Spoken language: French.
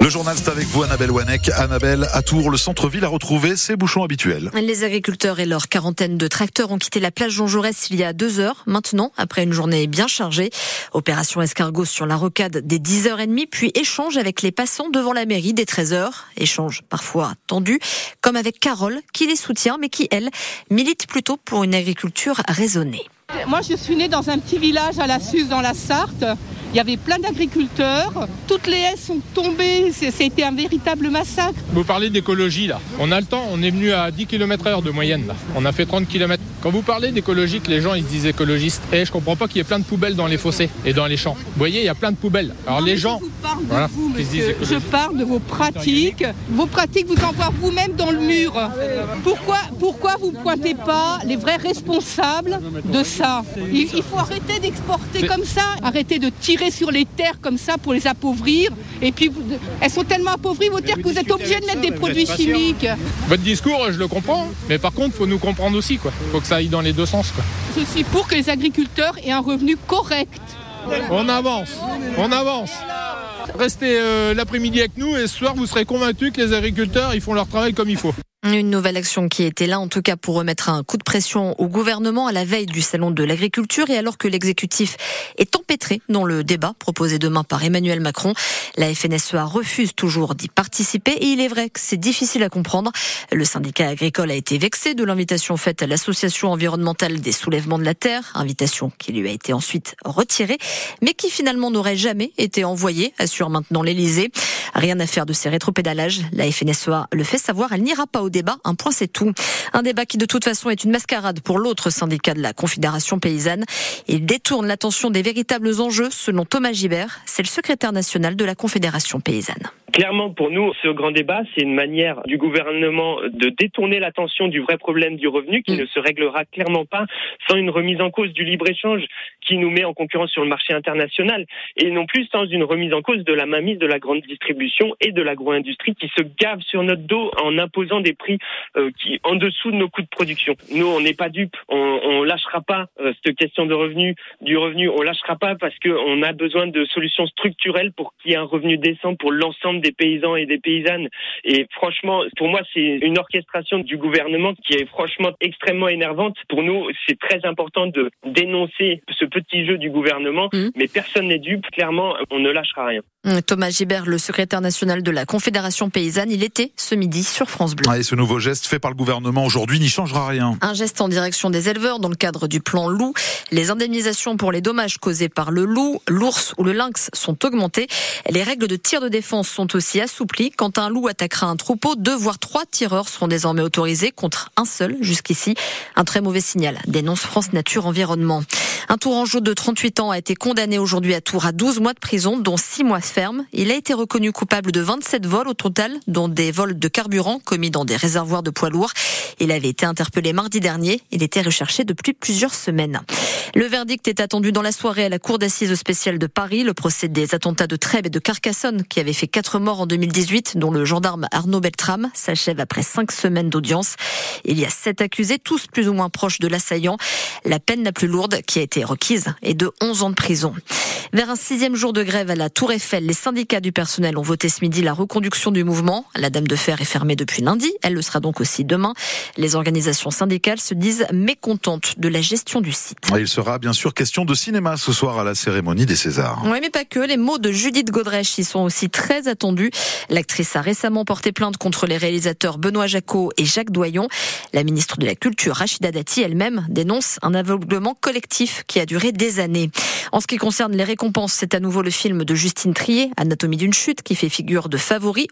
Le journal, c'est avec vous, Annabelle Wanek. Annabelle, à Tours, le centre-ville a retrouvé ses bouchons habituels. Les agriculteurs et leur quarantaine de tracteurs ont quitté la plage Jean Jaurès il y a deux heures, maintenant, après une journée bien chargée. Opération escargot sur la rocade des 10h30, puis échange avec les passants devant la mairie des 13h. Échange parfois tendu, comme avec Carole, qui les soutient, mais qui, elle, milite plutôt pour une agriculture raisonnée. Moi, je suis née dans un petit village à la Suze, dans la Sarthe. Il y avait plein d'agriculteurs. Toutes les haies sont tombées. C'était un véritable massacre. Vous parlez d'écologie là. On a le temps. On est venu à 10 km heure de moyenne là. On a fait 30 km. Quand vous parlez d'écologie, les gens ils se disent écologistes. Et eh, je comprends pas qu'il y ait plein de poubelles dans les fossés et dans les champs. Vous voyez, il y a plein de poubelles. Alors les gens. Je parle de vous, monsieur. Je parle de vos pratiques. Vos pratiques vous envoient vous-même dans le mur. Pourquoi, pourquoi vous pointez pas les vrais responsables de ça? Il, il faut arrêter d'exporter comme ça. Arrêter de tirer sur les terres comme ça pour les appauvrir. Et puis, elles sont tellement appauvries, vos terres, que vous êtes obligés de mettre des produits chimiques. Votre discours, je le comprends, mais par contre, il faut nous comprendre aussi. Il faut que ça aille dans les deux sens. Quoi. Je suis pour que les agriculteurs aient un revenu correct. On avance, on avance. Restez euh, l'après-midi avec nous et ce soir, vous serez convaincus que les agriculteurs, ils font leur travail comme il faut. Une nouvelle action qui était là, en tout cas, pour remettre un coup de pression au gouvernement à la veille du salon de l'agriculture et alors que l'exécutif est empêtré dans le débat proposé demain par Emmanuel Macron. La FNSEA refuse toujours d'y participer et il est vrai que c'est difficile à comprendre. Le syndicat agricole a été vexé de l'invitation faite à l'association environnementale des soulèvements de la terre, invitation qui lui a été ensuite retirée, mais qui finalement n'aurait jamais été envoyée, assure maintenant l'Elysée. Rien à faire de ces rétropédalages. La FNSEA le fait savoir, elle n'ira pas au débat. Un point, c'est tout. Un débat qui, de toute façon, est une mascarade pour l'autre syndicat de la Confédération paysanne. Il détourne l'attention des véritables enjeux, selon Thomas Gibert. C'est le secrétaire national de la Confédération paysanne. Clairement, pour nous, ce grand débat, c'est une manière du gouvernement de détourner l'attention du vrai problème du revenu qui mm. ne se réglera clairement pas sans une remise en cause du libre-échange qui nous met en concurrence sur le marché international et non plus sans une remise en cause de la mainmise de la grande distribution et de l'agro-industrie qui se gave sur notre dos en imposant des prix euh, qui en dessous de nos coûts de production. Nous, on n'est pas dupes, on, on lâchera pas euh, cette question de revenu, du revenu, on lâchera pas parce qu'on a besoin de solutions structurelles pour qu'il y ait un revenu décent pour l'ensemble des paysans et des paysannes. Et franchement, pour moi, c'est une orchestration du gouvernement qui est franchement extrêmement énervante. Pour nous, c'est très important de dénoncer ce petit jeu du gouvernement, mmh. mais personne n'est dupe. Clairement, on ne lâchera rien. Mmh, Thomas Gibert, le secrétaire national de la Confédération paysanne, il était ce midi sur France Bleu. et ce nouveau geste fait par le gouvernement aujourd'hui n'y changera rien. Un geste en direction des éleveurs dans le cadre du plan loup. Les indemnisations pour les dommages causés par le loup, l'ours ou le lynx sont augmentées. Les règles de tir de défense sont aussi assoupli. Quand un loup attaquera un troupeau, deux voire trois tireurs seront désormais autorisés contre un seul jusqu'ici. Un très mauvais signal, dénonce France Nature Environnement. Un Tourangeau de 38 ans a été condamné aujourd'hui à Tours à 12 mois de prison, dont 6 mois ferme. Il a été reconnu coupable de 27 vols au total, dont des vols de carburant commis dans des réservoirs de poids lourds. Il avait été interpellé mardi dernier. Il était recherché depuis plusieurs semaines. Le verdict est attendu dans la soirée à la Cour d'assises spéciale de Paris. Le procès des attentats de Trèbes et de Carcassonne, qui avait fait 4 morts en 2018, dont le gendarme Arnaud Beltrame, s'achève après 5 semaines d'audience. Il y a 7 accusés, tous plus ou moins proches de l'assaillant. La peine la plus lourde qui a été requise est de 11 ans de prison. Vers un sixième jour de grève à la Tour Eiffel, les syndicats du personnel ont voté ce midi la reconduction du mouvement. La Dame de Fer est fermée depuis lundi. Elle le sera donc aussi demain. Les organisations syndicales se disent mécontentes de la gestion du site. Il sera bien sûr question de cinéma ce soir à la cérémonie des Césars. Oui, mais pas que. Les mots de Judith Godrèche y sont aussi très attendus. L'actrice a récemment porté plainte contre les réalisateurs Benoît Jacot et Jacques Doyon. La ministre de la Culture, Rachida Dati, elle-même dénonce un aveuglement collectif qui a duré des années. En ce qui concerne les récompenses, c'est à nouveau le film de Justine Trier, Anatomie d'une chute, qui fait figure de favori.